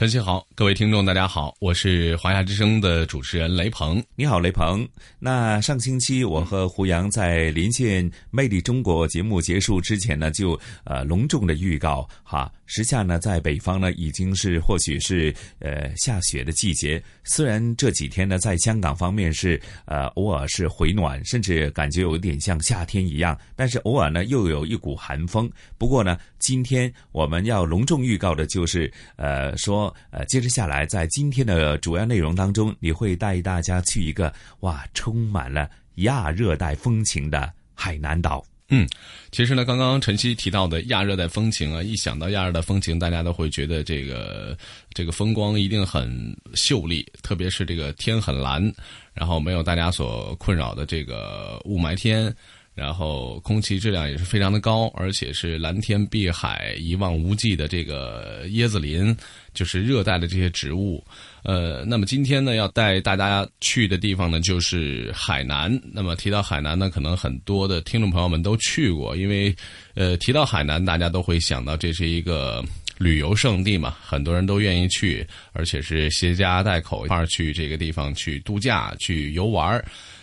晨曦好，各位听众大家好，我是华夏之声的主持人雷鹏。你好，雷鹏。那上星期我和胡杨在连线《魅力中国》节目结束之前呢，就呃隆重的预告哈。时下呢，在北方呢，已经是或许是呃下雪的季节。虽然这几天呢，在香港方面是呃偶尔是回暖，甚至感觉有点像夏天一样，但是偶尔呢又有一股寒风。不过呢，今天我们要隆重预告的就是呃说呃接着下来，在今天的主要内容当中，你会带大家去一个哇充满了亚热带风情的海南岛。嗯，其实呢，刚刚晨曦提到的亚热带风情啊，一想到亚热带风情，大家都会觉得这个这个风光一定很秀丽，特别是这个天很蓝，然后没有大家所困扰的这个雾霾天，然后空气质量也是非常的高，而且是蓝天碧海一望无际的这个椰子林，就是热带的这些植物。呃，那么今天呢，要带大家去的地方呢，就是海南。那么提到海南呢，可能很多的听众朋友们都去过，因为，呃，提到海南，大家都会想到这是一个旅游胜地嘛，很多人都愿意去，而且是携家带口一块儿去这个地方去度假、去游玩。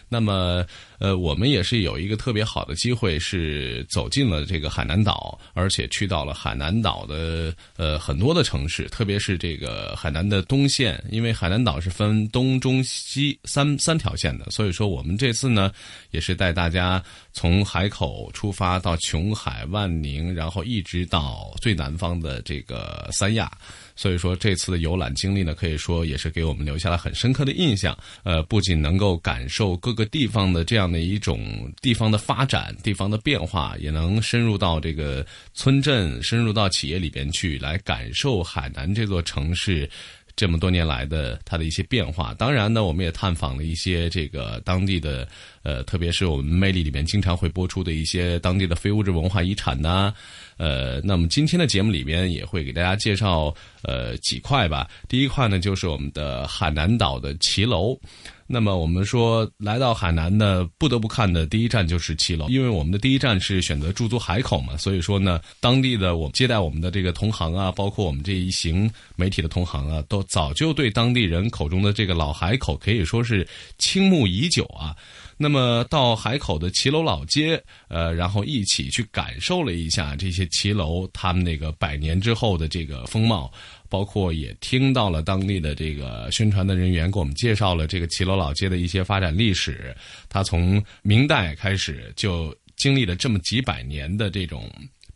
那么，呃，我们也是有一个特别好的机会，是走进了这个海南岛，而且去到了海南岛的呃很多的城市，特别是这个海南的东线，因为海南岛是分东中西三三条线的，所以说我们这次呢，也是带大家从海口出发到琼海、万宁，然后一直到最南方的这个三亚。所以说，这次的游览经历呢，可以说也是给我们留下了很深刻的印象。呃，不仅能够感受各个地方的这样的一种地方的发展、地方的变化，也能深入到这个村镇、深入到企业里边去，来感受海南这座城市。这么多年来的它的一些变化，当然呢，我们也探访了一些这个当地的，呃，特别是我们魅力里面经常会播出的一些当地的非物质文化遗产呐，呃，那么今天的节目里边也会给大家介绍呃几块吧。第一块呢，就是我们的海南岛的骑楼。那么我们说来到海南呢，不得不看的第一站就是骑楼，因为我们的第一站是选择驻足海口嘛，所以说呢，当地的我接待我们的这个同行啊，包括我们这一行媒体的同行啊，都早就对当地人口中的这个老海口可以说是倾慕已久啊。那么到海口的骑楼老街，呃，然后一起去感受了一下这些骑楼他们那个百年之后的这个风貌。包括也听到了当地的这个宣传的人员给我们介绍了这个骑楼老街的一些发展历史。它从明代开始就经历了这么几百年的这种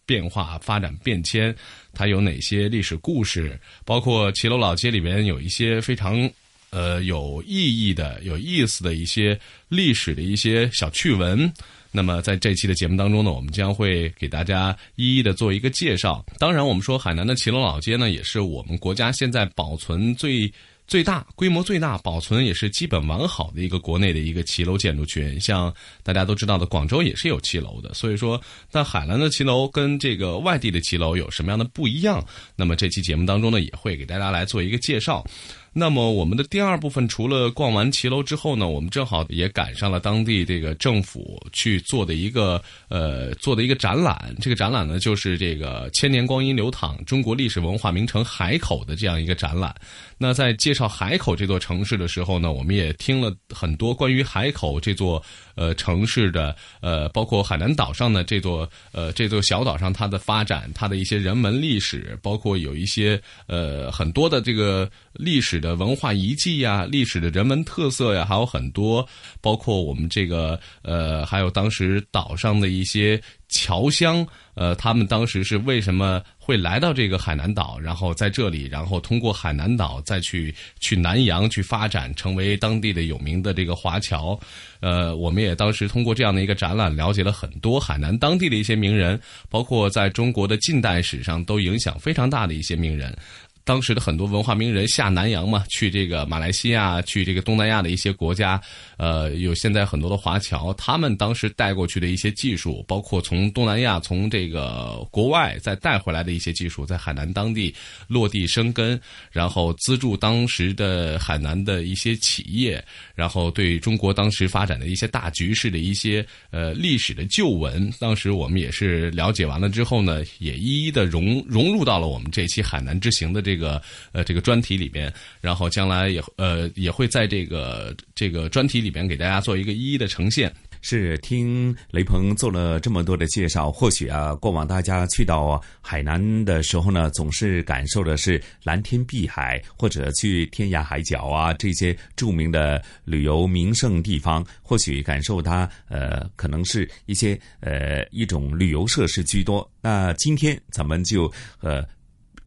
变化发展变迁，它有哪些历史故事？包括骑楼老街里边有一些非常呃有意义的、有意思的一些历史的一些小趣闻。那么在这期的节目当中呢，我们将会给大家一一的做一个介绍。当然，我们说海南的骑楼老街呢，也是我们国家现在保存最最大、规模最大、保存也是基本完好的一个国内的一个骑楼建筑群。像大家都知道的，广州也是有骑楼的。所以说，那海南的骑楼跟这个外地的骑楼有什么样的不一样？那么这期节目当中呢，也会给大家来做一个介绍。那么我们的第二部分，除了逛完骑楼之后呢，我们正好也赶上了当地这个政府去做的一个呃做的一个展览。这个展览呢，就是这个千年光阴流淌中国历史文化名城海口的这样一个展览。那在介绍海口这座城市的时候呢，我们也听了很多关于海口这座呃城市的呃，包括海南岛上的这座呃这座小岛上它的发展，它的一些人文历史，包括有一些呃很多的这个历史。的文化遗迹呀、历史的人文特色呀，还有很多，包括我们这个呃，还有当时岛上的一些侨乡，呃，他们当时是为什么会来到这个海南岛，然后在这里，然后通过海南岛再去去南洋去发展，成为当地的有名的这个华侨。呃，我们也当时通过这样的一个展览，了解了很多海南当地的一些名人，包括在中国的近代史上都影响非常大的一些名人。当时的很多文化名人下南洋嘛，去这个马来西亚，去这个东南亚的一些国家，呃，有现在很多的华侨，他们当时带过去的一些技术，包括从东南亚、从这个国外再带回来的一些技术，在海南当地落地生根，然后资助当时的海南的一些企业，然后对中国当时发展的一些大局势的一些呃历史的旧闻，当时我们也是了解完了之后呢，也一一的融融入到了我们这期海南之行的这。这个呃，这个专题里边，然后将来也呃也会在这个这个专题里边给大家做一个一一的呈现。是听雷鹏做了这么多的介绍，或许啊，过往大家去到海南的时候呢，总是感受的是蓝天碧海，或者去天涯海角啊这些著名的旅游名胜地方，或许感受它呃，可能是一些呃一种旅游设施居多。那今天咱们就呃。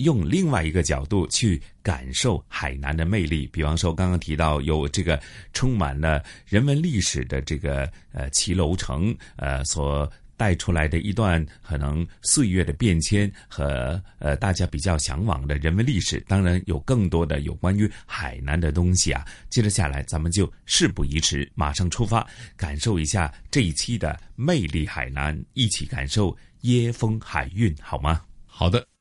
用另外一个角度去感受海南的魅力，比方说刚刚提到有这个充满了人文历史的这个呃骑楼城，呃所带出来的一段可能岁月的变迁和呃大家比较向往的人文历史，当然有更多的有关于海南的东西啊。接着下来，咱们就事不宜迟，马上出发，感受一下这一期的魅力海南，一起感受椰风海韵，好吗？好的。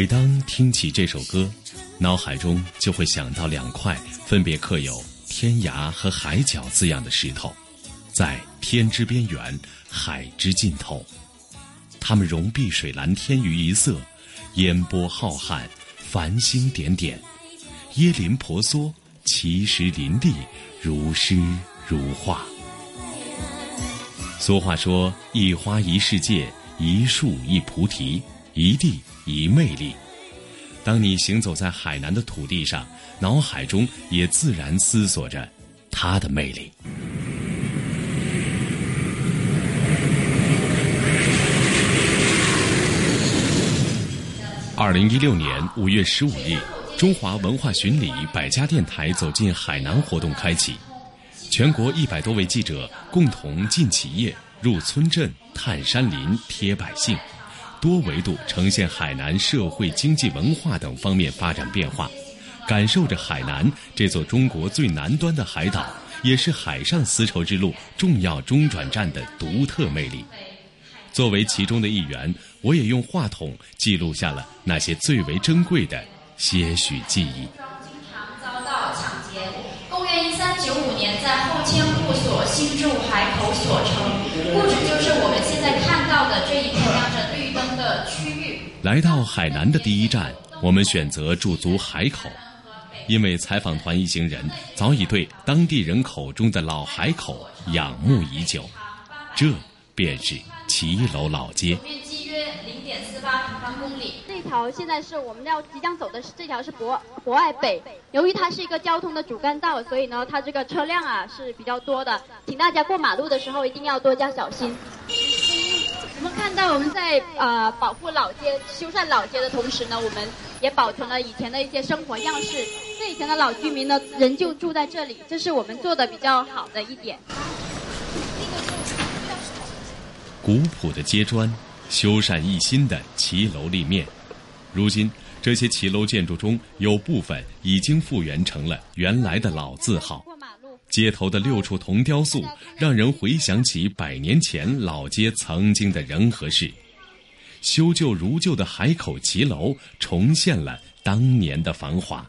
每当听起这首歌，脑海中就会想到两块分别刻有“天涯”和“海角”字样的石头，在天之边缘，海之尽头。它们融碧水蓝天于一色，烟波浩瀚，繁星点点，椰林婆娑，奇石林立，如诗如画。俗话说：“一花一世界，一树一菩提，一地。”以魅力。当你行走在海南的土地上，脑海中也自然思索着它的魅力。二零一六年五月十五日，中华文化巡礼百家电台走进海南活动开启，全国一百多位记者共同进企业、入村镇、探山林、贴百姓。多维度呈现海南社会、经济、文化等方面发展变化，感受着海南这座中国最南端的海岛，也是海上丝绸之路重要中转站的独特魅力。作为其中的一员，我也用话筒记录下了那些最为珍贵的些许记忆。经常遭到抢劫。公元一三九五年，在后迁户所新筑海口所城，故址就是我们现在看到的这一片亮着绿。的区域。来到海南的第一站，我们选择驻足海口，因为采访团一行人早已对当地人口中的老海口仰慕已久。这便是骑楼老街。面积约零点四八平方公里。这条现在是我们要即将走的，是这条是博博爱北。由于它是一个交通的主干道，所以呢，它这个车辆啊是比较多的，请大家过马路的时候一定要多加小心。我们看到我们在呃保护老街、修缮老街的同时呢，我们也保存了以前的一些生活样式。这以前的老居民呢，仍旧住在这里，这是我们做的比较好的一点。古朴的街砖，修缮一新的骑楼立面。如今，这些骑楼建筑中有部分已经复原成了原来的老字号。街头的六处铜雕塑，让人回想起百年前老街曾经的人和事。修旧如旧的海口骑楼，重现了当年的繁华。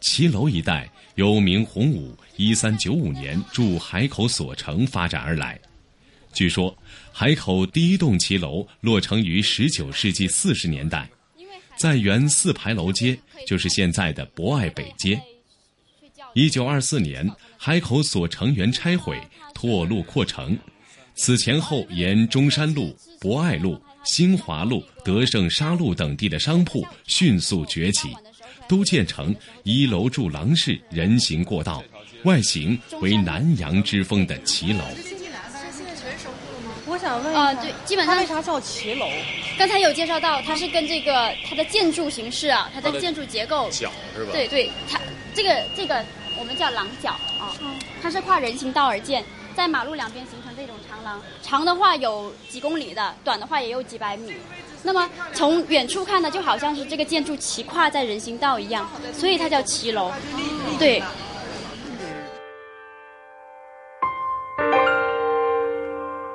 骑楼一带由明洪武一三九五年驻海口所城发展而来，据说，海口第一栋骑楼落成于十九世纪四十年代，在原四牌楼街，就是现在的博爱北街。一九二四年，海口所成园拆毁，拓路扩城。此前后沿中山路、博爱路、新华路、德胜沙路等地的商铺迅速崛起，都建成一楼住廊式人行过道，外形为南洋之风的骑楼。我想问啊，对，基本上为啥叫骑楼？刚才有介绍到，它是跟这个它的建筑形式啊，它的建筑结构，角是吧？对对，它这个这个我们叫廊角啊，它是跨人行道而建，在马路两边形成这种长廊，长的话有几公里的，短的话也有几百米。那么从远处看呢，就好像是这个建筑骑跨在人行道一样，所以它叫骑楼。对。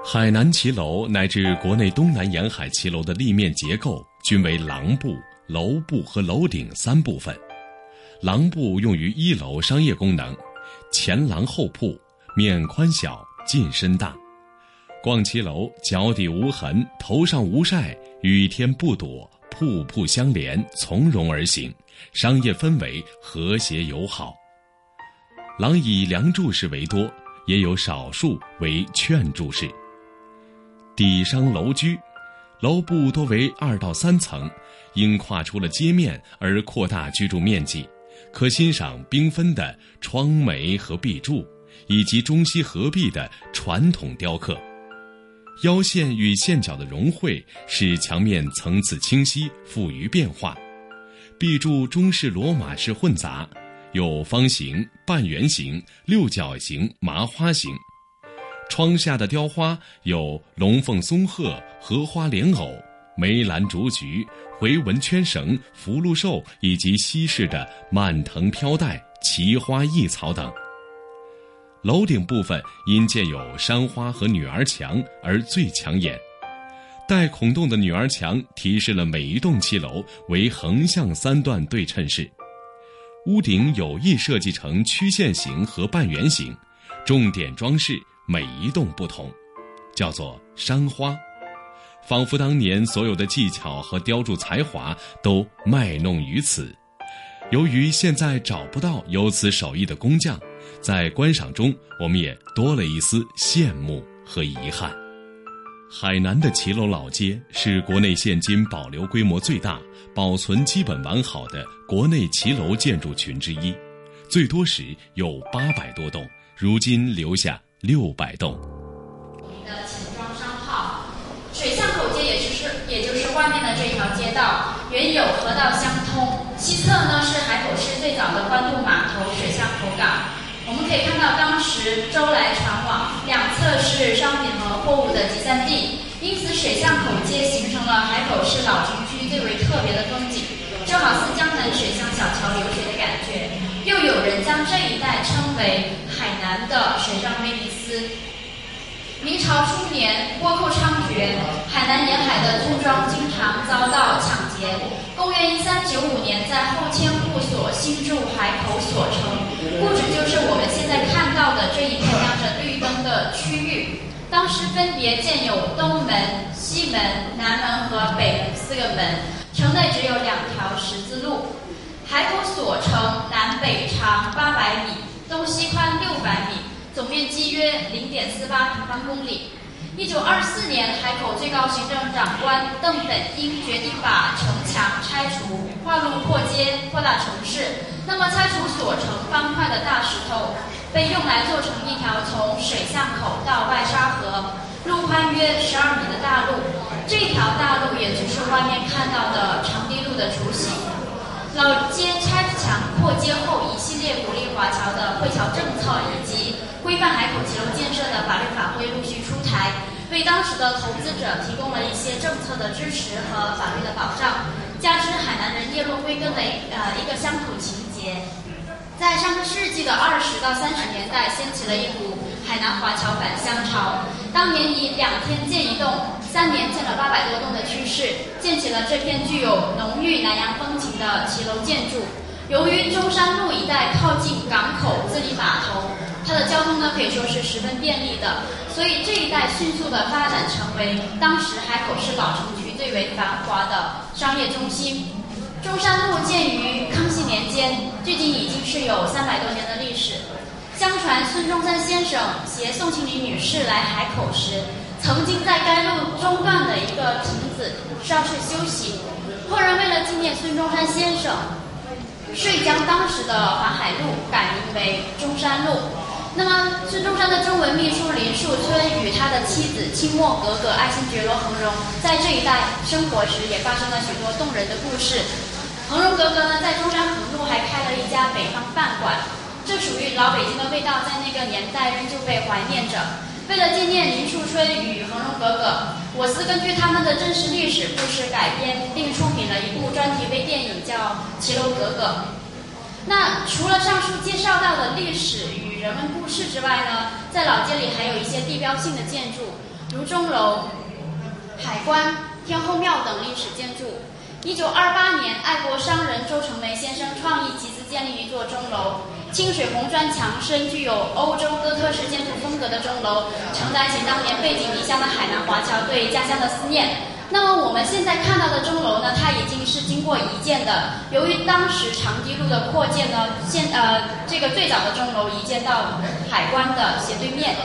海南骑楼乃至国内东南沿海骑楼的立面结构均为廊部、楼部和楼顶三部分。廊部用于一楼商业功能，前廊后铺，面宽小，进深大。逛骑楼，脚底无痕，头上无晒，雨天不躲，铺铺相连，从容而行，商业氛围和谐友好。廊以梁柱式为多，也有少数为券柱式。底商楼居，楼部多为二到三层，因跨出了街面而扩大居住面积，可欣赏缤纷的窗楣和壁柱，以及中西合璧的传统雕刻。腰线与线角的融汇，使墙面层次清晰、富于变化。壁柱中式罗马式混杂，有方形、半圆形、六角形、麻花形。窗下的雕花有龙凤松鹤、荷花莲藕、梅兰竹菊、回纹圈绳、福禄寿以及西式的蔓藤飘带、奇花异草等。楼顶部分因建有山花和女儿墙而最抢眼，带孔洞的女儿墙提示了每一栋骑楼为横向三段对称式。屋顶有意设计成曲线形和半圆形，重点装饰。每一栋不同，叫做山花，仿佛当年所有的技巧和雕铸才华都卖弄于此。由于现在找不到有此手艺的工匠，在观赏中我们也多了一丝羡慕和遗憾。海南的骑楼老街是国内现今保留规模最大、保存基本完好的国内骑楼建筑群之一，最多时有八百多栋，如今留下。六百栋。外面的这条街道，原有河道相通，西侧呢是海口市最早的官渡码头水巷口港。我们可以看到当时舟来船往，两侧是商品和货物的集散地，因此水巷口街形成了海口市老城区最为特别的风景，就好似江南水乡小桥流水的感觉。又有人将这一带称为海南的水上威尼斯。明朝初年，倭寇猖獗，海南沿海的村庄经常遭到抢劫。公元一三九五年，在后迁户所新筑海口所城，故址就是我们现在看到的这一片亮着绿灯的区域。当时分别建有东门、西门、南门和北门四个门，城内只有两条十字路。海口所城南北长八百米，东西宽六百米，总面积约零点四八平方公里。一九二四年，海口最高行政长官邓本英决定把城墙拆除，划路扩街，扩大城市。那么，拆除所城方块的大石头，被用来做成一条从水巷口到外沙河，路宽约十二米的大路。这条大路也就是外面看到的长堤路的雏形。老街拆墙扩街后，一系列鼓励华侨的惠侨政策以及规范海口骑楼建设的法律法规陆续出台，为当时的投资者提供了一些政策的支持和法律的保障。加之海南人叶落归根的呃一个乡土情结，在上个世纪的二十到三十年代，掀起了一股海南华侨返乡潮。当年以两天建一栋。三年建了八百多栋的趋势，建起了这片具有浓郁南洋风情的骑楼建筑。由于中山路一带靠近港口、自立码头，它的交通呢可以说是十分便利的，所以这一带迅速的发展成为当时海口市老城区最为繁华的商业中心。中山路建于康熙年间，距今已经是有三百多年的历史。相传孙中山先生携宋庆龄女士来海口时，曾经在该路中段的一个亭子稍事休息。后人为了纪念孙中山先生，遂将当时的环海路改名为中山路。那么孙中山的中文秘书林树春与他的妻子清末格格爱新觉罗恒荣在这一带生活时，也发生了许多动人的故事。恒荣格格呢，在中山横路还开了一家北方饭馆。这属于老北京的味道，在那个年代仍旧被怀念着。为了纪念林树春与恒荣格格，我司根据他们的真实历史故事改编，并出品了一部专题微电影，叫《骑楼格格》。那除了上述介绍到的历史与人文故事之外呢，在老街里还有一些地标性的建筑，如钟楼、海关、天后庙等历史建筑。一九二八年，爱国商人周成梅先生创意集资建立一座钟楼。清水红砖墙身，具有欧洲哥特式建筑的钟楼，承载起当年背井离乡的海南华侨对家乡的思念。那么我们现在看到的钟楼呢，它已经是经过移建的。由于当时长堤路的扩建呢，现呃这个最早的钟楼移建到海关的斜对面。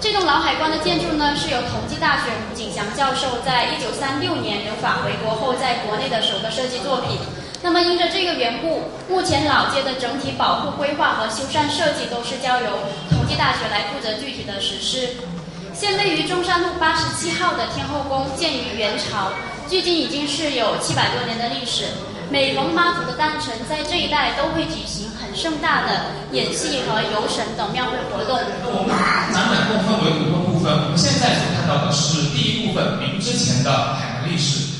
这栋老海关的建筑呢，是由同济大学吴景祥教授在一九三六年留法回国后，在国内的首个设计作品。那么，因着这个缘故，目前老街的整体保护规划和修缮设计都是交由大学来负责具体的实施。现位于中山路八十七号的天后宫建于元朝，距今已经是有七百多年的历史。每逢妈祖的诞辰，在这一带都会举行很盛大的演戏和游神等庙会活动。我们展览共分为五个部分，我们现在所看到的是第一部分，明之前的海南历史。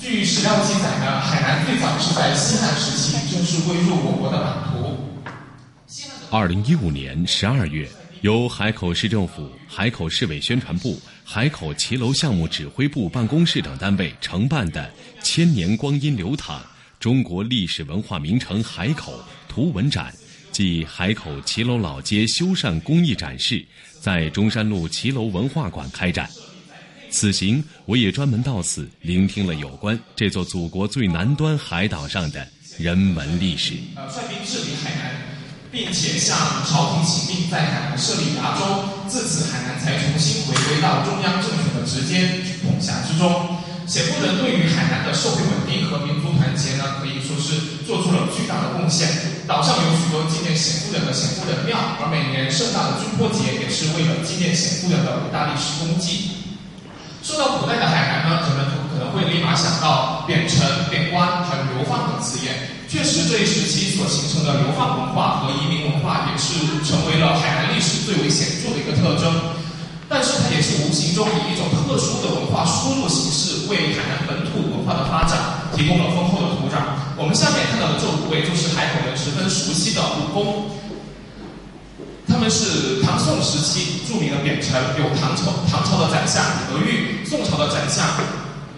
据史料记载呢，海南最早是在西汉时期正式归入我国的版图。二零一五年十二月，由海口市政府、海口市委宣传部、海口骑楼项目指挥部办公室等单位承办的“千年光阴流淌：中国历史文化名城海口图文展”暨海口骑楼老街修缮工艺展示，在中山路骑楼文化馆开展。此行，我也专门到此聆听了有关这座祖国最南端海岛上的人文历史。并且向朝廷请命，在海南设立衙州，自此海南才重新回归到中央政权的直接统辖之中。显夫人对于海南的社会稳定和民族团结呢，可以说是做出了巨大的贡献。岛上有许多纪念显夫人的显夫人庙，而每年盛大的军坡节也是为了纪念显夫人的伟大历史功绩。说到古代的海南呢，人们会立马想到贬城、贬官还有流放等字眼。确实，这一时期所形成的流放文化和移民文化，也是成为了海南历史最为显著的一个特征。但是，它也是无形中以一种特殊的文化输入形式，为海南本土文化的发展提供了丰厚的土壤。我们下面看到的这五位，就是海口人十分熟悉的武功。他们是唐宋时期著名的贬臣，有唐朝唐朝的宰相李德裕，宋朝的宰相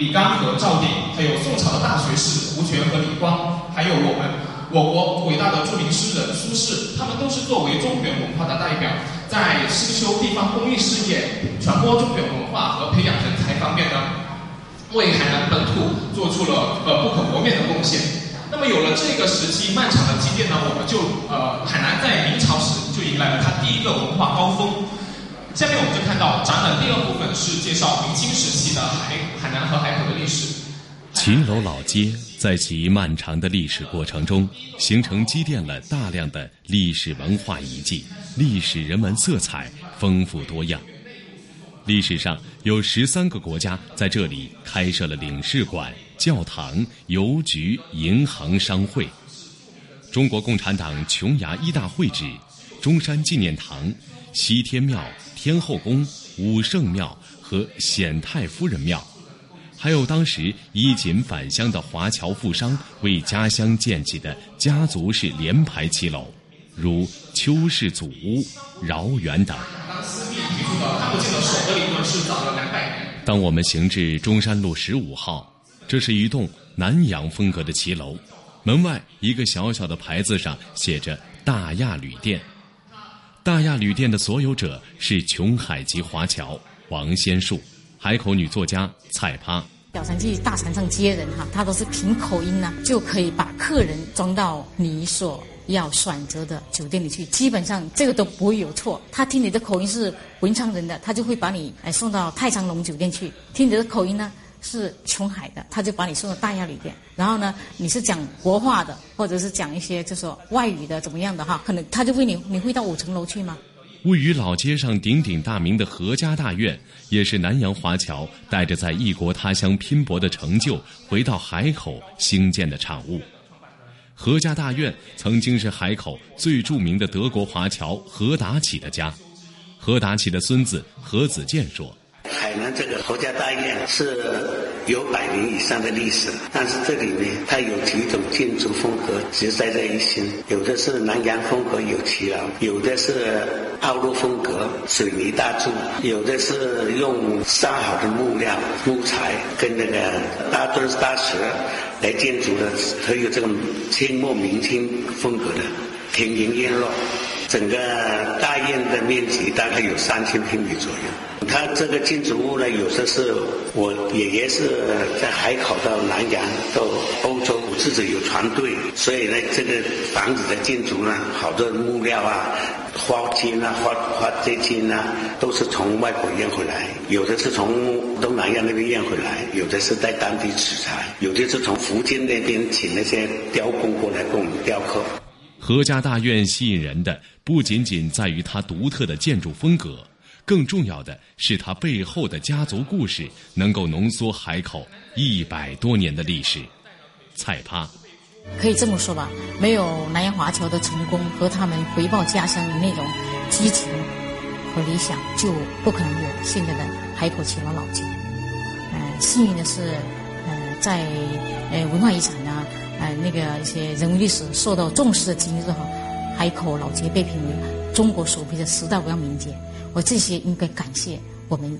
李纲和赵鼎，还有宋朝的大学士胡权和李光，还有我们我国伟大的著名诗人苏轼，他们都是作为中原文化的代表，在兴修地方公益事业、传播中原文化和培养人才方面呢，为海南本土做出了呃不可磨灭的贡献。那么有了这个时期漫长的积淀呢，我们就呃海南在明朝时就迎来了它第一个文化高峰。下面我们就看到展览第二部分是介绍明清时期的海海南和海口的历史。骑楼老街在其漫长的历史过程中，形成积淀了大量的历史文化遗迹，历史人文色彩丰富多样。历史上有十三个国家在这里开设了领事馆。教堂、邮局、银行、商会，中国共产党琼崖一大会址、中山纪念堂、西天庙、天后宫、武圣庙和显太夫人庙，还有当时衣锦返乡的华侨富商为家乡建起的家族式联排骑楼，如邱氏祖屋、饶园等。当我们行至中山路十五号。这是一栋南洋风格的骑楼，门外一个小小的牌子上写着“大亚旅店”。大亚旅店的所有者是琼海籍华侨王先树，海口女作家蔡趴。小船去大船上接人哈，他都是凭口音呢，就可以把客人装到你所要选择的酒店里去。基本上这个都不会有错。他听你的口音是文昌人的，他就会把你哎送到太昌龙酒店去。听你的口音呢是琼海的，他就把你送到大亚里边。然后呢，你是讲国话的，或者是讲一些就说外语的怎么样的哈，可能他就问你你会到五层楼去吗？位于老街上鼎鼎大名的何家大院，也是南洋华侨带着在异国他乡拼搏的成就回到海口兴建的产物。何家大院曾经是海口最著名的德国华侨何达启的家。何达启的孙子何子健说。海南这个侯家大院是有百年以上的历史，但是这里呢，它有几种建筑风格集在在一起，有的是南洋风格有骑楼，有的是澳陆风格水泥大柱，有的是用烧好的木料木材跟那个大墩大石来建筑的，它有这种清末明清风格的亭亭院落。整个大院的面积大概有三千平米左右。它这个建筑物呢，有的是我爷爷是在海口到南洋到欧洲，自己有船队，所以呢，这个房子的建筑呢，好多木料啊、花金啊、花花这金啊，都是从外国运回来，有的是从东南亚那边运回来，有的是在当地取材，有的是从福建那边请那些雕工过来给我们雕刻。何家大院吸引人的不仅仅在于它独特的建筑风格，更重要的是它背后的家族故事能够浓缩海口一百多年的历史。菜趴，可以这么说吧，没有南洋华侨的成功和他们回报家乡的那种激情和理想，就不可能有现在的海口齐楼老街。嗯，幸运的是，呃，在呃文化遗产呢。哎，那个一些人文历史受到重视的今日哈，海口老街被评为中国首批的十大无样名街，我这些应该感谢我们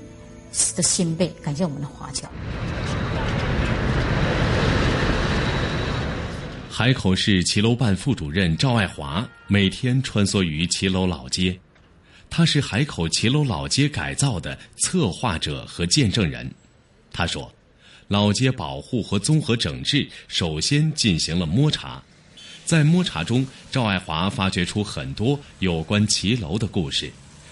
的先辈，感谢我们的华侨。海口市骑楼办副主任赵爱华每天穿梭于骑楼老街，他是海口骑楼老街改造的策划者和见证人。他说。老街保护和综合整治首先进行了摸查，在摸查中，赵爱华发掘出很多有关骑楼的故事，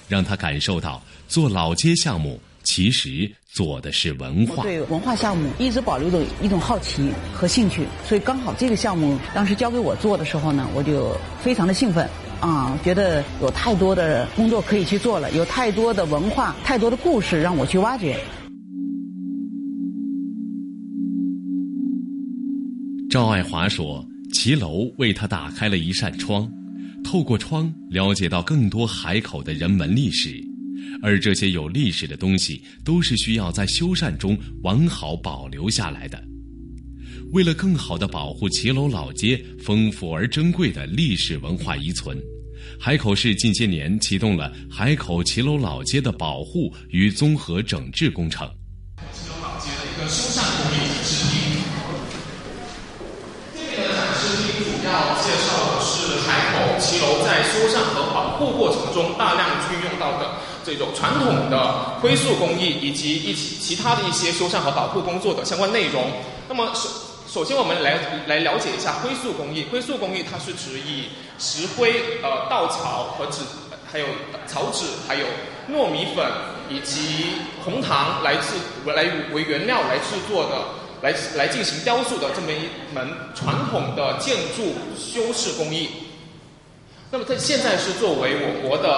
让他感受到做老街项目其实做的是文化。对文化项目一直保留着一种好奇和兴趣，所以刚好这个项目当时交给我做的时候呢，我就非常的兴奋啊，觉得有太多的工作可以去做了，有太多的文化、太多的故事让我去挖掘。赵爱华说：“骑楼为他打开了一扇窗，透过窗了解到更多海口的人文历史，而这些有历史的东西都是需要在修缮中完好保留下来的。为了更好的保护骑楼老街丰富而珍贵的历史文化遗存，海口市近些年启动了海口骑楼老街的保护与综合整治工程。骑楼老街的一个修缮工艺制品。”要介绍的是海口骑楼在修缮和保护过程中大量运用到的这种传统的灰塑工艺，以及一起其他的一些修缮和保护工作的相关内容。那么首首先我们来来了解一下灰塑工艺。灰塑工艺它是指以石灰、呃稻草和纸，还有草纸，还有糯米粉以及红糖来制来为原料来制作的。来来进行雕塑的这么一门传统的建筑修饰工艺。那么它现在是作为我国的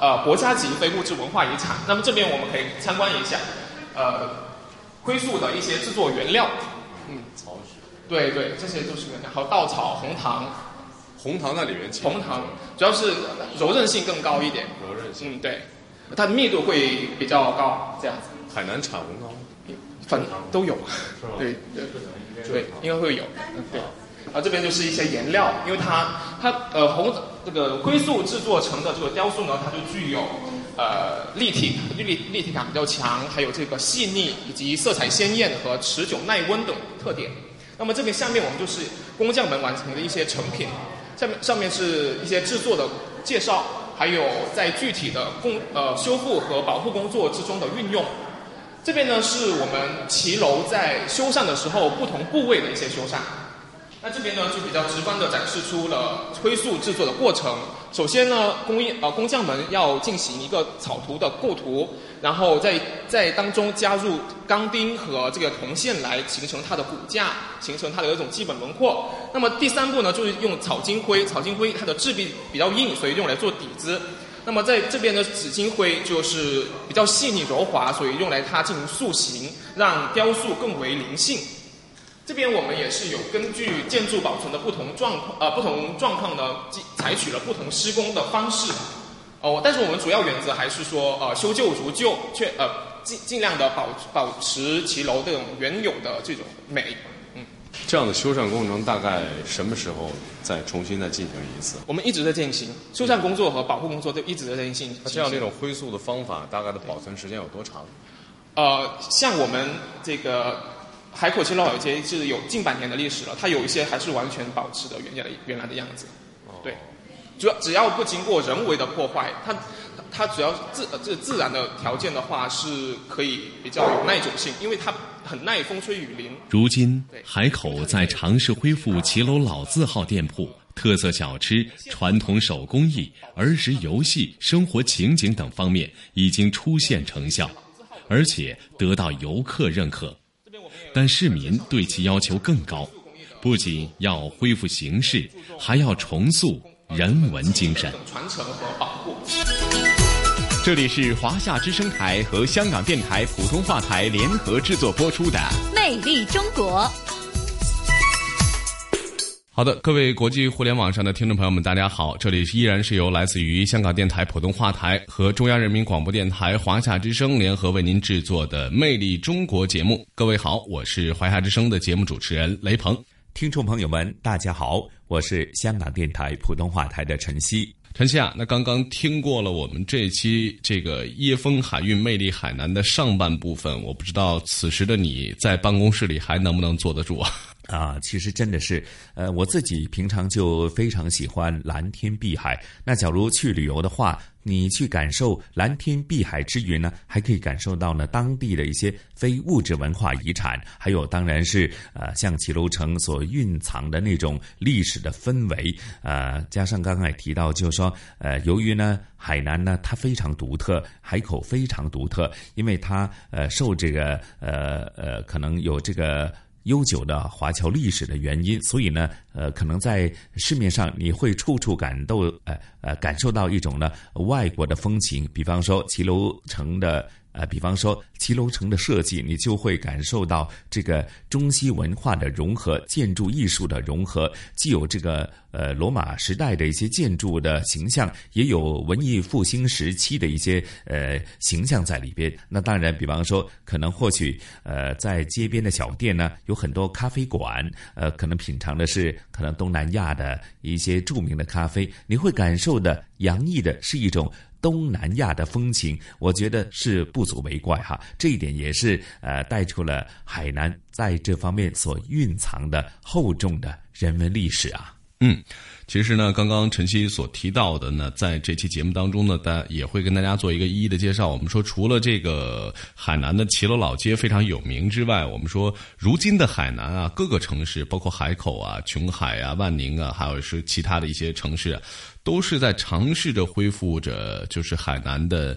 呃国家级非物质文化遗产。那么这边我们可以参观一下，呃，灰塑的一些制作原料。嗯，草纸。对对，这些都是原料，还有稻草、红糖。红糖在里面。红糖主要是柔韧性更高一点。柔韧性。嗯，对，它的密度会比较高，这样子。海南产红糖。粉都有，对对对，应该会有，对。啊，这边就是一些颜料，因为它它呃红这个灰塑制作成的这个雕塑呢，它就具有呃立体立立体感比较强，还有这个细腻以及色彩鲜艳和持久耐温等特点。那么这边下面我们就是工匠们完成的一些成品，下面上面是一些制作的介绍，还有在具体的工呃修复和保护工作之中的运用。这边呢是我们骑楼在修缮的时候不同部位的一些修缮。那这边呢就比较直观的展示出了灰塑制作的过程。首先呢，工艺呃工匠们要进行一个草图的构图，然后在在当中加入钢钉和这个铜线来形成它的骨架，形成它的一种基本轮廓。那么第三步呢，就是用草金灰，草金灰它的质地比较硬，所以用来做底子。那么在这边的紫金灰就是比较细腻柔滑，所以用来它进行塑形，让雕塑更为灵性。这边我们也是有根据建筑保存的不同状况，呃，不同状况呢，采取了不同施工的方式。哦，但是我们主要原则还是说，呃，修旧如旧，却呃尽尽量的保保持骑楼这种原有的这种美。嗯，这样的修缮工程大概什么时候再重新再进行一次？我们一直在进行修缮工作和保护工作都一直在进行。这样这种灰塑的方法，大概的保存时间有多长？呃，像我们这个。海口骑楼老街是有近百年的历史了，它有一些还是完全保持的原来的原来的样子。对，主要只要不经过人为的破坏，它它只要自这自然的条件的话，是可以比较有耐久性，因为它很耐风吹雨淋。如今，海口在尝试恢复骑楼老字号店铺、特色小吃、传统手工艺、儿时游戏、生活情景等方面已经出现成效，而且得到游客认可。但市民对其要求更高，不仅要恢复形式，还要重塑人文精神。传承和保护。这里是华夏之声台和香港电台普通话台联合制作播出的《魅力中国》。好的，各位国际互联网上的听众朋友们，大家好！这里依然是由来自于香港电台普通话台和中央人民广播电台华夏之声联合为您制作的《魅力中国》节目。各位好，我是华夏之声的节目主持人雷鹏。听众朋友们，大家好，我是香港电台普通话台的陈曦。陈曦啊，那刚刚听过了我们这期这个椰风海运魅力海南的上半部分，我不知道此时的你在办公室里还能不能坐得住啊？啊，其实真的是，呃，我自己平常就非常喜欢蓝天碧海。那假如去旅游的话，你去感受蓝天碧海之余呢，还可以感受到呢当地的一些非物质文化遗产，还有当然是呃像骑楼城所蕴藏的那种历史的氛围。呃，加上刚刚也提到，就是说，呃，由于呢海南呢它非常独特，海口非常独特，因为它呃受这个呃呃可能有这个。悠久的华侨历史的原因，所以呢，呃，可能在市面上你会处处感到，呃呃，感受到一种呢外国的风情，比方说骑楼城的。呃，比方说骑楼城的设计，你就会感受到这个中西文化的融合，建筑艺术的融合，既有这个呃罗马时代的一些建筑的形象，也有文艺复兴时期的一些呃形象在里边。那当然，比方说可能或许呃在街边的小店呢，有很多咖啡馆，呃，可能品尝的是可能东南亚的一些著名的咖啡，你会感受的洋溢的是一种。东南亚的风情，我觉得是不足为怪哈。这一点也是呃带出了海南在这方面所蕴藏的厚重的人文历史啊。嗯，其实呢，刚刚晨曦所提到的呢，在这期节目当中呢，大也会跟大家做一个一一的介绍。我们说，除了这个海南的骑楼老街非常有名之外，我们说，如今的海南啊，各个城市，包括海口啊、琼海啊、万宁啊，还有是其他的一些城市。都是在尝试着恢复着，就是海南的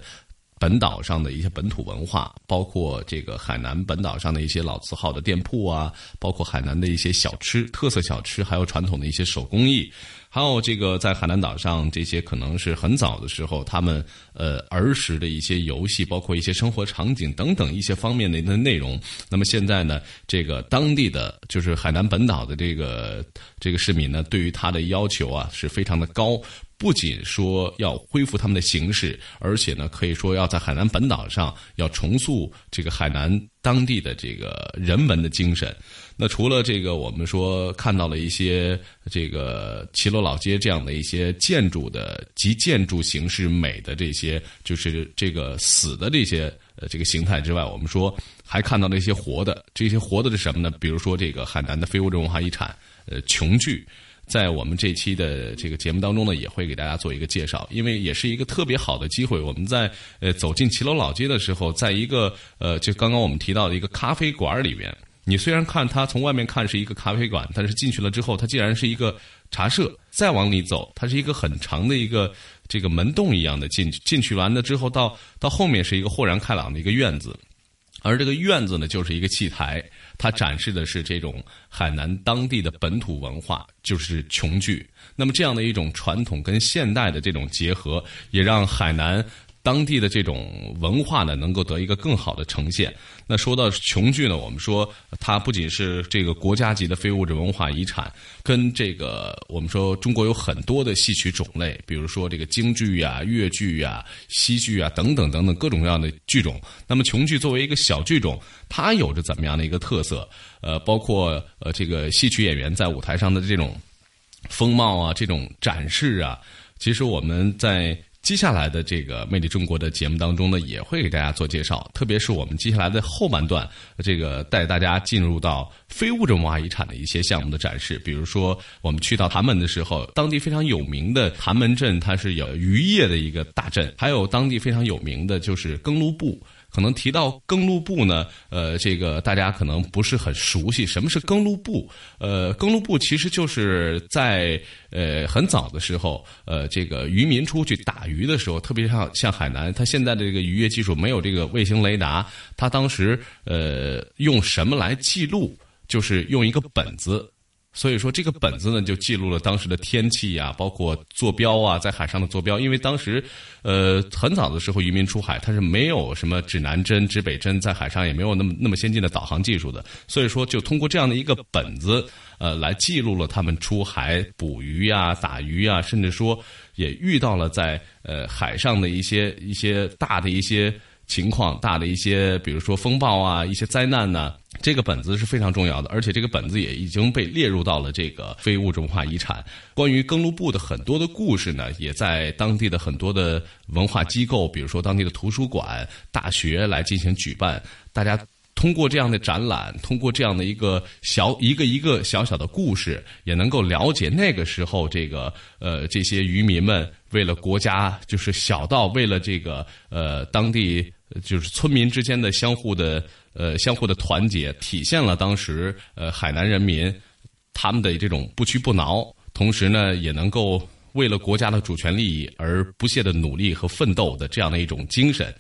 本岛上的一些本土文化，包括这个海南本岛上的一些老字号的店铺啊，包括海南的一些小吃、特色小吃，还有传统的一些手工艺。还有这个在海南岛上，这些可能是很早的时候他们呃儿时的一些游戏，包括一些生活场景等等一些方面的内容。那么现在呢，这个当地的就是海南本岛的这个这个市民呢，对于他的要求啊是非常的高。不仅说要恢复他们的形式，而且呢，可以说要在海南本岛上要重塑这个海南当地的这个人文的精神。那除了这个，我们说看到了一些这个骑楼老街这样的一些建筑的及建筑形式美的这些，就是这个死的这些呃这个形态之外，我们说还看到了一些活的。这些活的是什么呢？比如说这个海南的非物质文化遗产，呃，琼剧。在我们这期的这个节目当中呢，也会给大家做一个介绍，因为也是一个特别好的机会。我们在呃走进骑楼老街的时候，在一个呃就刚刚我们提到的一个咖啡馆里面，你虽然看它从外面看是一个咖啡馆，但是进去了之后，它竟然是一个茶社。再往里走，它是一个很长的一个这个门洞一样的进去，进去完了之后，到到后面是一个豁然开朗的一个院子。而这个院子呢，就是一个戏台，它展示的是这种海南当地的本土文化，就是琼剧。那么这样的一种传统跟现代的这种结合，也让海南。当地的这种文化呢，能够得一个更好的呈现。那说到琼剧呢，我们说它不仅是这个国家级的非物质文化遗产，跟这个我们说中国有很多的戏曲种类，比如说这个京剧呀、越剧呀、西剧啊等等等等各种各样的剧种。那么琼剧作为一个小剧种，它有着怎么样的一个特色？呃，包括呃这个戏曲演员在舞台上的这种风貌啊、这种展示啊，其实我们在。接下来的这个《魅力中国》的节目当中呢，也会给大家做介绍，特别是我们接下来的后半段，这个带大家进入到非物质文化遗产的一些项目的展示。比如说，我们去到潭门的时候，当地非常有名的潭门镇，它是有渔业的一个大镇，还有当地非常有名的就是耕卢布。可能提到耕路部呢，呃，这个大家可能不是很熟悉。什么是耕路部？呃，耕路部其实就是在呃很早的时候，呃，这个渔民出去打鱼的时候，特别像像海南，它现在的这个渔业技术没有这个卫星雷达，它当时呃用什么来记录？就是用一个本子。所以说，这个本子呢，就记录了当时的天气呀，包括坐标啊，在海上的坐标。因为当时，呃，很早的时候，渔民出海，他是没有什么指南针、指北针，在海上也没有那么那么先进的导航技术的。所以说，就通过这样的一个本子，呃，来记录了他们出海捕鱼呀、打鱼呀，甚至说也遇到了在呃海上的一些一些大的一些。情况大的一些，比如说风暴啊，一些灾难呢，这个本子是非常重要的，而且这个本子也已经被列入到了这个非物质文化遗产。关于更路部的很多的故事呢，也在当地的很多的文化机构，比如说当地的图书馆、大学来进行举办。大家通过这样的展览，通过这样的一个小一个一个小小的故事，也能够了解那个时候这个呃这些渔民们为了国家，就是小到为了这个呃当地。就是村民之间的相互的呃相互的团结，体现了当时呃海南人民他们的这种不屈不挠，同时呢也能够为了国家的主权利益而不懈的努力和奋斗的这样的一种精神。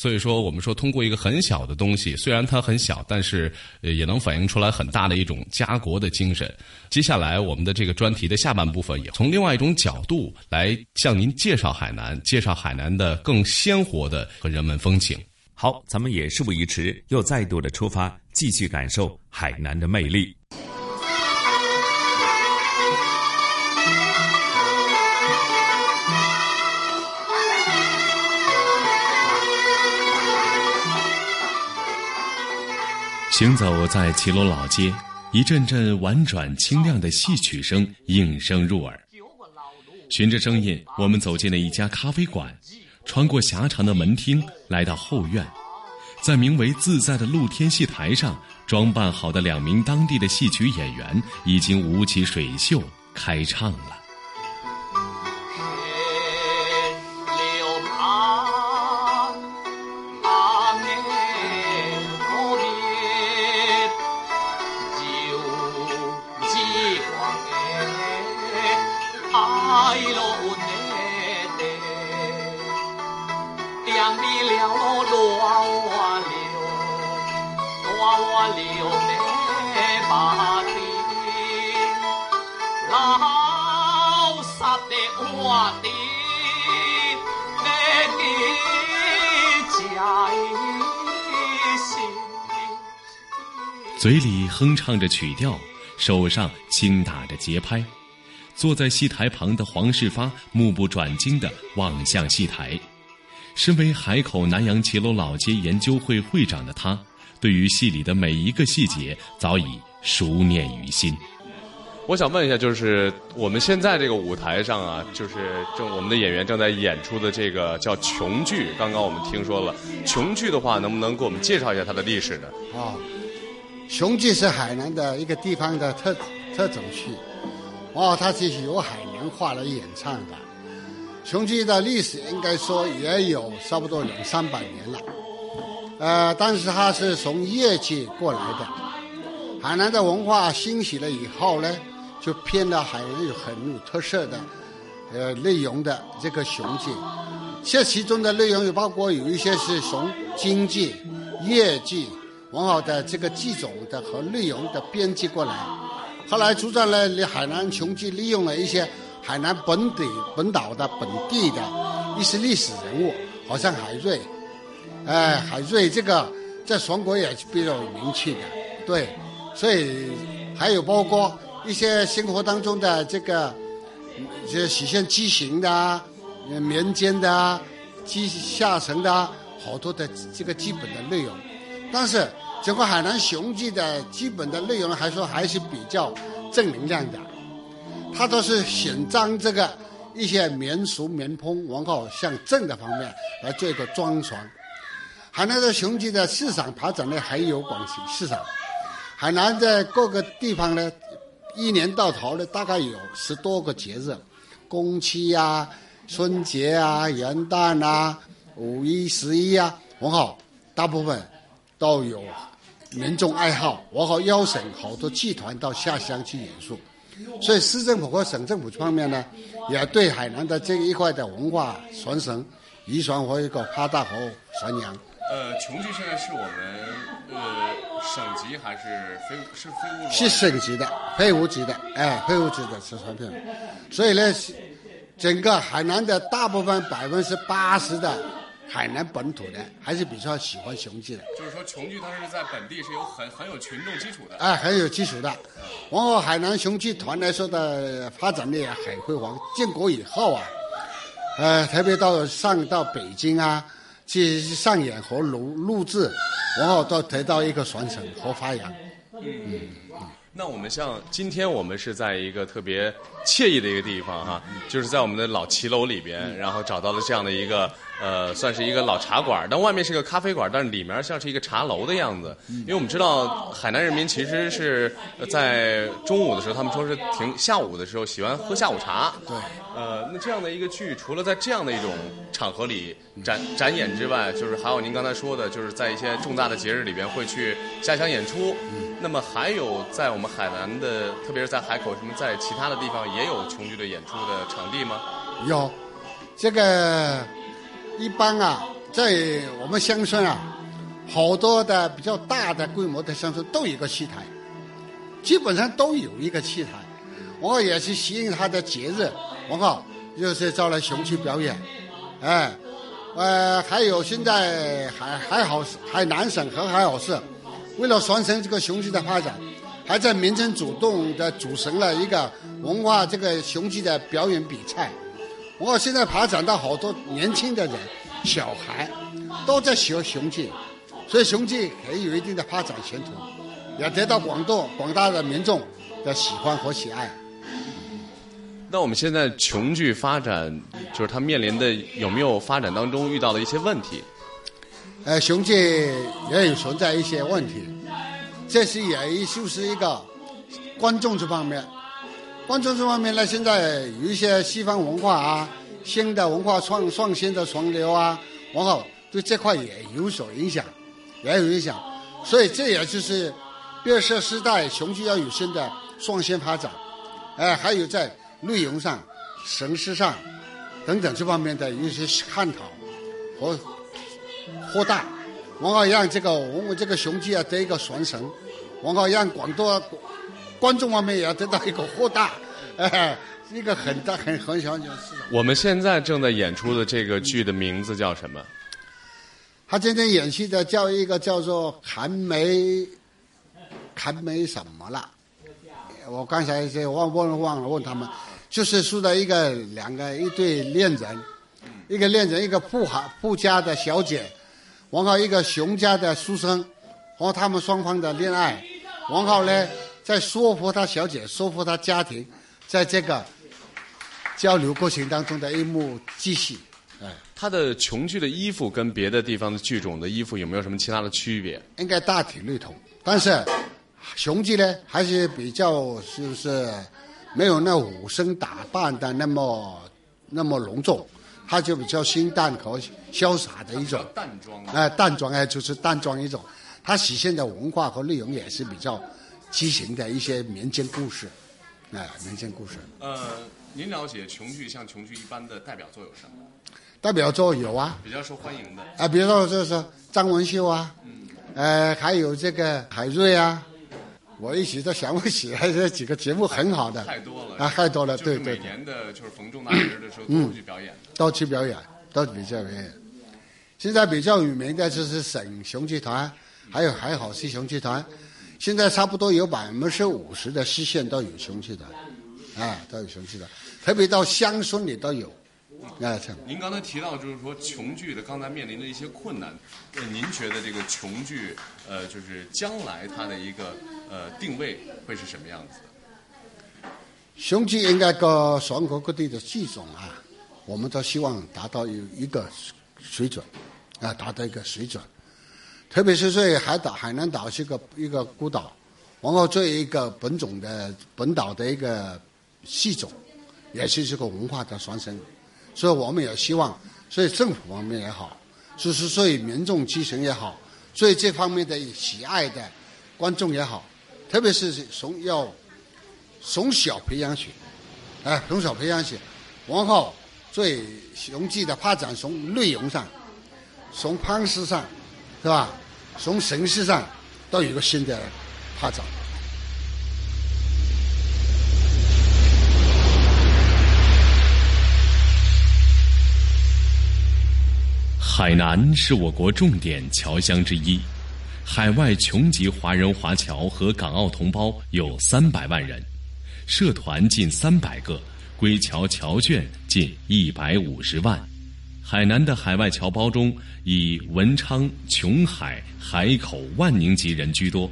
所以说，我们说通过一个很小的东西，虽然它很小，但是也能反映出来很大的一种家国的精神。接下来，我们的这个专题的下半部分也从另外一种角度来向您介绍海南，介绍海南的更鲜活的和人文风情。好，咱们也事不宜迟，又再度的出发，继续感受海南的魅力。行走在骑楼老街，一阵阵婉转清亮的戏曲声应声入耳。循着声音，我们走进了一家咖啡馆，穿过狭长的门厅，来到后院，在名为“自在”的露天戏台上，装扮好的两名当地的戏曲演员已经舞起水袖开唱了。嘴里哼唱着曲调，手上轻打着节拍，坐在戏台旁的黄世发目不转睛地望向戏台。身为海口南洋骑楼老街研究会会长的他，对于戏里的每一个细节早已熟念于心。我想问一下，就是我们现在这个舞台上啊，就是正我们的演员正在演出的这个叫琼剧。刚刚我们听说了琼剧的话，能不能给我们介绍一下它的历史呢？啊，琼剧是海南的一个地方的特特种剧，哦，它是由海南话来演唱的。雄鸡的历史应该说也有差不多两三百年了，呃，但是它是从粤剧过来的。海南的文化兴起了以后呢，就编了海南有很有特色的，呃，内容的这个雄鸡。这其中的内容也包括有一些是从京剧、粤剧文化的这个剧种的和内容的编辑过来。后来主张呢，海南雄鸡利用了一些。海南本地本岛的本地的一些历史人物，好像海瑞，哎，海瑞这个在全国也是比较有名气的，对，所以还有包括一些生活当中的这个，这实现畸形的、民间的、基下层的好多的这个基本的内容，但是整个海南雄记的基本的内容还说还是比较正能量的。他都是选张这个一些民俗民风，然后向正的方面来做一个装传。海南的雄鸡的市场发展呢，还有广西市场。海南在各个地方呢，一年到头呢，大概有十多个节日，公期呀、春节啊、元旦啊、五一、十一啊，然后大部分都有民众爱好，然后邀请好多剧团到下乡去演出。所以市政府和省政府方面呢，也对海南的这一块的文化传承、遗传和一个发大和传扬。呃，琼剧现在是我们呃省级还是非是非物？是省级的，非物级的，哎，非物质的是传品。所以呢，整个海南的大部分百分之八十的。海南本土的还是比较喜欢雄剧的，就是说琼剧它是在本地是有很很有群众基础的，哎，很有基础的。然后海南雄剧团来说的发展力也很辉煌。建国以后啊，呃，特别到上到北京啊去上演和录录制，然后到得到一个传承和发扬。嗯。那我们像今天我们是在一个特别惬意的一个地方哈，就是在我们的老骑楼里边，然后找到了这样的一个呃，算是一个老茶馆，但外面是个咖啡馆，但是里面像是一个茶楼的样子。因为我们知道海南人民其实是在中午的时候，他们说是停下午的时候喜欢喝下午茶。对。呃，那这样的一个剧，除了在这样的一种场合里展展演之外，就是还有您刚才说的，就是在一些重大的节日里边会去下乡演出。那么还有在我们海南的，特别是在海口，什么在其他的地方也有琼剧的演出的场地吗？有，这个一般啊，在我们乡村啊，好多的比较大的规模的乡村都有一个戏台，基本上都有一个戏台，我也是吸引他的节日，我靠，就是招来雄剧表演，哎，呃，还有现在还还好，海南省和海口市。为了传承这个雄鸡的发展，还在民间主动的组成了一个文化这个雄鸡的表演比赛。我现在发展到好多年轻的人、小孩都在学雄鸡，所以雄鸡也有一定的发展前途，也得到广大广大的民众的喜欢和喜爱。那我们现在琼剧发展，就是它面临的有没有发展当中遇到的一些问题？呃，雄鸡也有存在一些问题，这是也就是一个观众这方面，观众这方面呢，现在有一些西方文化啊，新的文化创创新的潮流啊，然后对这块也有所影响，也有影响，所以这也就是变色时代雄鸡要有新的创新发展，哎，还有在内容上、形式上等等这方面的一些探讨和。扩大，然后让这个我们这个雄鸡啊得一个传承，然后让广东观众方面也要得到一个豁大，哎，一个很大很很小就是。我们现在正在演出的这个剧的名字叫什么？他今天演戏的叫一个叫做韩梅，韩梅什么了？我刚才这忘忘了忘了问他们，就是说的一个两个一对恋人，一个恋人一个富豪富家的小姐。然后一个熊家的书生，和他们双方的恋爱，然后呢在说服他小姐，说服他家庭，在这个交流过程当中的一幕继续。哎，他的琼剧的衣服跟别的地方的剧种的衣服有没有什么其他的区别？应该大体类同，但是雄剧呢还是比较就是没有那武生打扮的那么那么隆重，他就比较清淡和潇洒的一种淡妆哎、淡妆哎，就是淡妆一种。它体现的文化和内容也是比较激情的一些民间故事，哎、民间故事。呃，您了解琼剧像琼剧一般的代表作有什么？代表作有啊，比较受欢迎的。啊，比如说就是张文秀啊，呃，还有这个海瑞啊，我一时都想不起来这几个节目很好的，太多了啊，太多了，对对对，每年的就是逢重大节的时候都去表演。都去表演，都比较表演。现在比较有名的就是省雄剧团，还有还好是雄剧团，现在差不多有百分之五十的市县都有雄剧团，啊，都有雄剧团，特别到乡村里都有，啊，您刚才提到就是说穷剧的刚才面临的一些困难，呃，您觉得这个穷剧呃，就是将来它的一个呃定位会是什么样子的？雄剧应该各全国各地的剧种啊，我们都希望达到有一个水准，啊，达到一个水准。特别是在海岛，海南岛是个一个孤岛，然后作为一个本种的本岛的一个系种，也是这个文化的传承。所以我们也希望，所以政府方面也好，就是所以民众基层也好，所以这方面的喜爱的观众也好，特别是从要从小培养起，哎，从小培养起，然后最雄剧的发展从内容上，从方式上，是吧？从形式上都有一个新的发展。海南是我国重点侨乡之一，海外琼籍华人华侨和港澳同胞有三百万人，社团近三百个，归侨侨眷近一百五十万。海南的海外侨胞中，以文昌、琼海、海口、万宁籍人居多，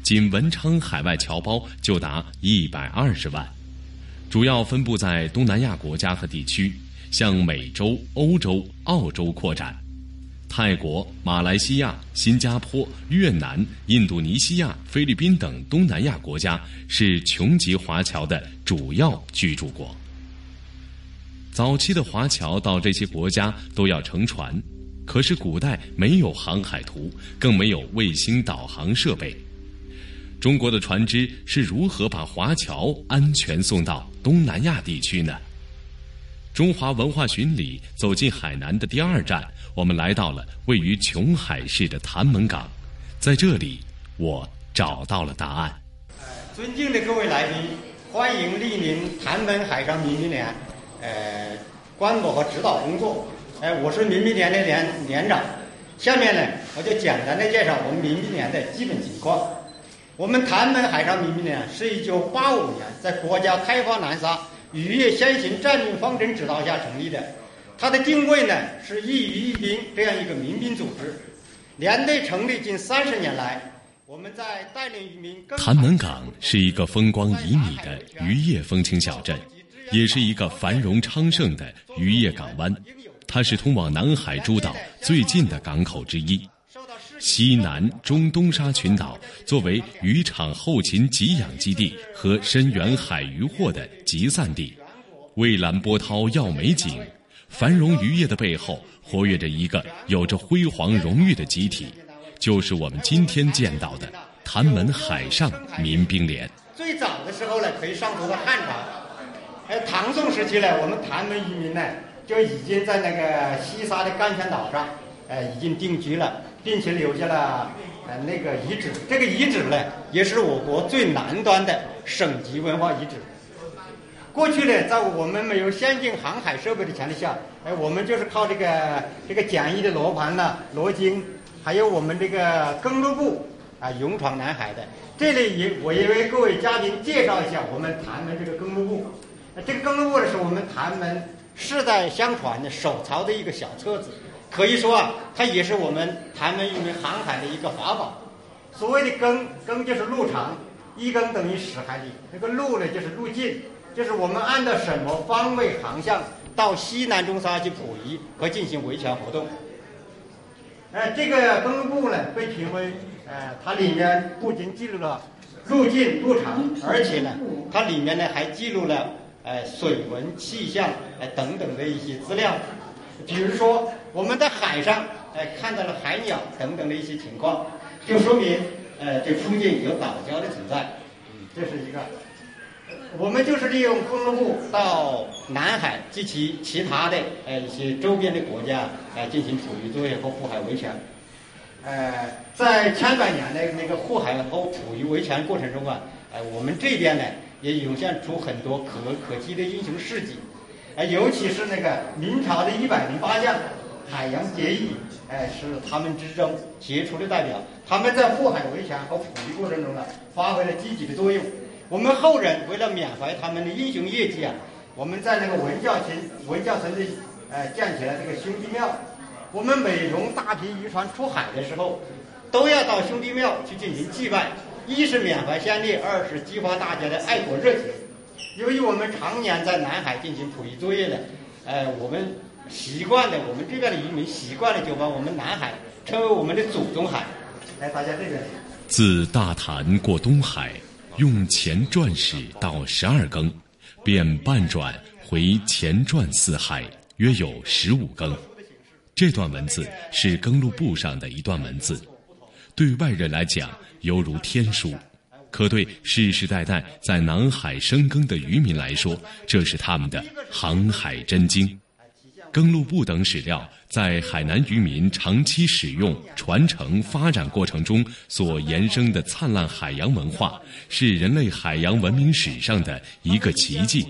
仅文昌海外侨胞就达一百二十万，主要分布在东南亚国家和地区。向美洲、欧洲、澳洲扩展，泰国、马来西亚、新加坡、越南、印度尼西亚、菲律宾等东南亚国家是琼籍华侨的主要居住国。早期的华侨到这些国家都要乘船，可是古代没有航海图，更没有卫星导航设备。中国的船只是如何把华侨安全送到东南亚地区呢？中华文化巡礼走进海南的第二站，我们来到了位于琼海市的潭门港，在这里，我找到了答案。尊敬的各位来宾，欢迎莅临潭门海上民兵连，呃，观摩和指导工作。哎、我是民兵连的连连长。下面呢，我就简单的介绍我们民兵连的基本情况。我们潭门海上民兵连是一九八五年在国家开发南沙。渔业先行战略方针指导下成立的，它的定位呢是一渔一兵这样一个民兵组织。连队成立近三十年来，我们在带领渔民。潭门港是一个风光旖旎的渔业风情小镇，也是一个繁荣昌盛的渔业港湾。它是通往南海诸岛最近的港口之一。西南、中东沙群岛作为渔场后勤给养基地和深远海渔获的集散地，蔚蓝波涛耀美景，繁荣渔业的背后活跃着一个有着辉煌荣誉的集体，就是我们今天见到的潭门海上民兵连。最早的时候呢，可以上头到汉朝，哎，唐宋时期呢，我们潭门渔民呢就已经在那个西沙的干泉岛上，呃，已经定居了。并且留下了呃那个遗址，这个遗址呢，也是我国最南端的省级文化遗址。过去呢，在我们没有先进航海设备的前提下，哎，我们就是靠这个这个简易的罗盘呢、罗经，还有我们这个登陆部啊，勇闯南海的。这里也我也为各位嘉宾介绍一下我们潭门这个登陆部。这个登陆部呢，是我们潭门世代相传的手抄的一个小册子。可以说啊，它也是我们潭门渔民航海的一个法宝。所谓的更更就是路长，一更等于十海里。那个路呢，就是路径，就是我们按照什么方位航向到西南中沙去捕鱼和进行维权活动。呃，这个登陆部呢，被评为呃，它里面不仅记录了路径、路长，而且呢，它里面呢还记录了呃水文、气象呃等等的一些资料，比如说我们在海上呃看到了海鸟等等的一些情况，就说明呃这附近有岛礁的存在，这是一个。我们就是利用公路部到南海及其其他的呃一些周边的国家来进行捕鱼作业和护海维权。呃，在千百年的那个护海和捕鱼维权过程中啊，呃，我们这边呢也涌现出很多可可记的英雄事迹，呃，尤其是那个明朝的一百零八将海洋结义，哎，是他们之中杰出的代表。他们在护海维权和捕鱼过程中呢，发挥了积极的作用。我们后人为了缅怀他们的英雄业绩啊，我们在那个文教村文教村的呃建起了这个兄弟庙。我们每逢大批渔船出海的时候，都要到兄弟庙去进行祭拜，一是缅怀先烈，二是激发大家的爱国热情。由于我们常年在南海进行捕鱼作业的，呃，我们习惯的，我们这边的渔民习惯了，就把我们南海称为我们的祖宗海。来，大家这边。自大潭过东海。用前转史到十二更，便半转回前转四海，约有十五更。这段文字是更录簿上的一段文字，对外人来讲犹如天书，可对世世代代在南海深耕的渔民来说，这是他们的航海真经。更录簿等史料在海南渔民长期使用、传承、发展过程中所延伸的灿烂海洋文化，是人类海洋文明史上的一个奇迹，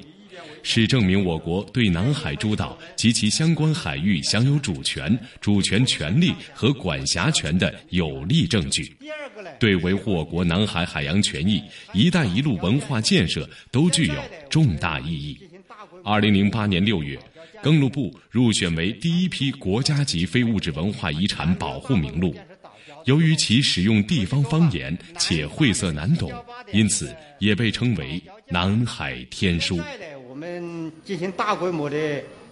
是证明我国对南海诸岛及其相关海域享有主权、主权权利和管辖权的有力证据，对维护我国南海海洋权益、“一带一路”文化建设都具有重大意义。二零零八年六月。更录部入选为第一批国家级非物质文化遗产保护名录。由于其使用地方方言且晦涩难懂，因此也被称为“南海天书”。我们进行大规模的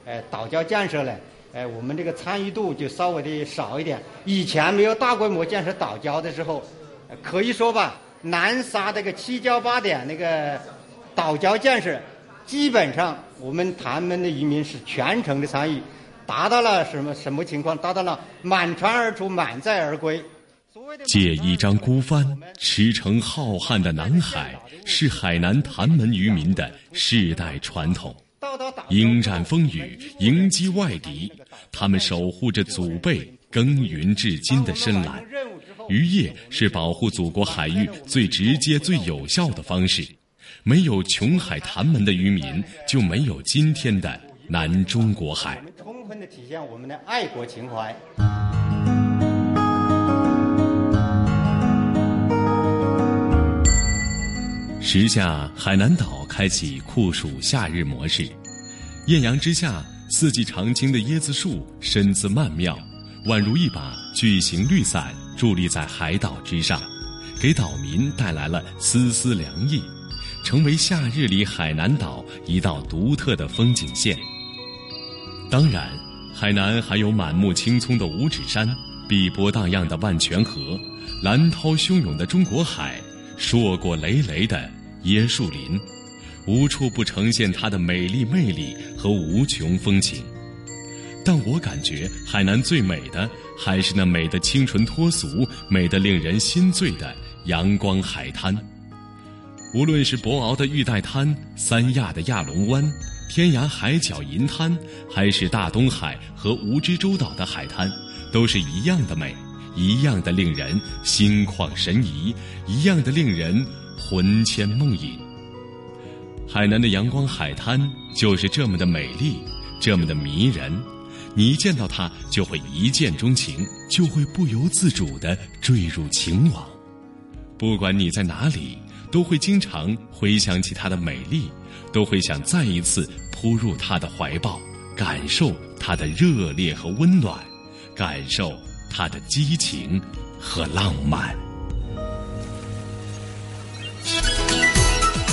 呃岛礁建设呢，呃，我们这个参与度就稍微的少一点。以前没有大规模建设岛礁的时候，可以说吧，南沙这个七礁八点那个岛礁建设。基本上，我们潭门的渔民是全程的参与，达到了什么什么情况？达到了满船而出，满载而归。借一张孤帆，驰骋浩瀚的南海，是海南潭门渔民的世代传统。迎战风雨，迎击外敌，他们守护着祖辈耕耘至今的深蓝。渔业是保护祖国海域最直接、最有效的方式。没有琼海潭门的渔民，就没有今天的南中国海。充分的体现我们的爱国情怀。时下海南岛开启酷暑夏日模式，艳阳之下，四季常青的椰子树身姿曼妙，宛如一把巨型绿伞伫立在海岛之上，给岛民带来了丝丝凉意。成为夏日里海南岛一道独特的风景线。当然，海南还有满目青葱的五指山、碧波荡漾的万泉河、蓝涛汹涌的中国海、硕果累累的椰树林，无处不呈现它的美丽魅力和无穷风情。但我感觉海南最美的，还是那美的清纯脱俗、美的令人心醉的阳光海滩。无论是博鳌的玉带滩、三亚的亚龙湾、天涯海角银滩，还是大东海和蜈支洲岛的海滩，都是一样的美，一样的令人心旷神怡，一样的令人魂牵梦萦。海南的阳光海滩就是这么的美丽，这么的迷人，你一见到它就会一见钟情，就会不由自主地坠入情网。不管你在哪里。都会经常回想起它的美丽，都会想再一次扑入她的怀抱，感受她的热烈和温暖，感受她的激情和浪漫。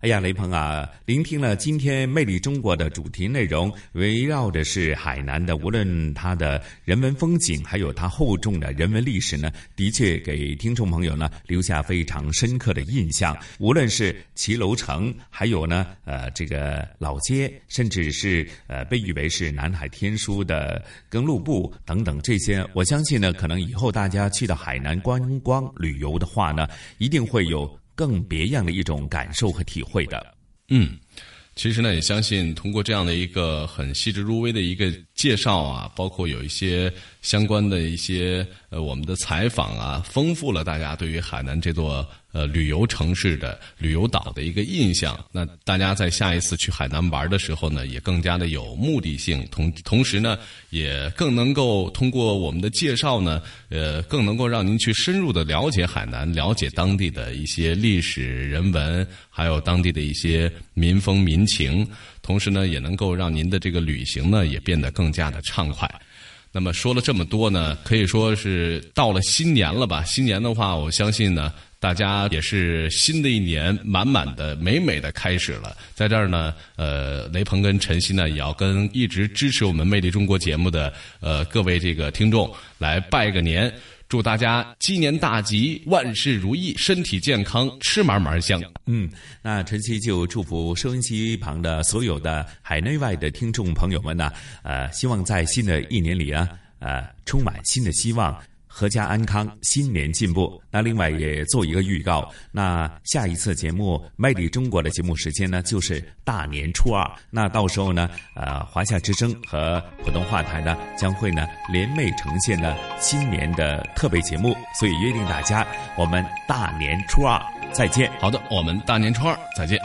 哎呀，雷鹏啊，聆听了今天《魅力中国》的主题内容，围绕的是海南的，无论它的人文风景，还有它厚重的人文历史呢，的确给听众朋友呢留下非常深刻的印象。无论是骑楼城，还有呢，呃，这个老街，甚至是呃被誉为是南海天书的耕路部等等这些，我相信呢，可能以后大家去到海南观光旅游的话呢，一定会有。更别样的一种感受和体会的，嗯，其实呢，也相信通过这样的一个很细致入微的一个介绍啊，包括有一些相关的一些呃我们的采访啊，丰富了大家对于海南这座。呃，旅游城市的旅游岛的一个印象，那大家在下一次去海南玩的时候呢，也更加的有目的性，同 同时呢，也更能够通过我们的介绍呢，呃，更能够让您去深入的了解海南，了解当地的一些历史人文，还有当地的一些民风民情，同时呢，也能够让您的这个旅行呢，也变得更加的畅快。那么说了这么多呢，可以说是到了新年了吧？新年的话，我相信呢。大家也是新的一年满满的美美的开始了，在这儿呢，呃，雷鹏跟晨曦呢也要跟一直支持我们《魅力中国》节目的呃各位这个听众来拜个年，祝大家鸡年大吉，万事如意，身体健康，吃嘛嘛香。嗯，那晨曦就祝福收音机旁的所有的海内外的听众朋友们呢，呃，希望在新的一年里啊，呃，充满新的希望。阖家安康，新年进步。那另外也做一个预告，那下一次节目《魅力中国》的节目时间呢，就是大年初二。那到时候呢，呃，华夏之声和普通话台呢，将会呢联袂呈现呢新年的特别节目。所以约定大家，我们大年初二再见。好的，我们大年初二再见。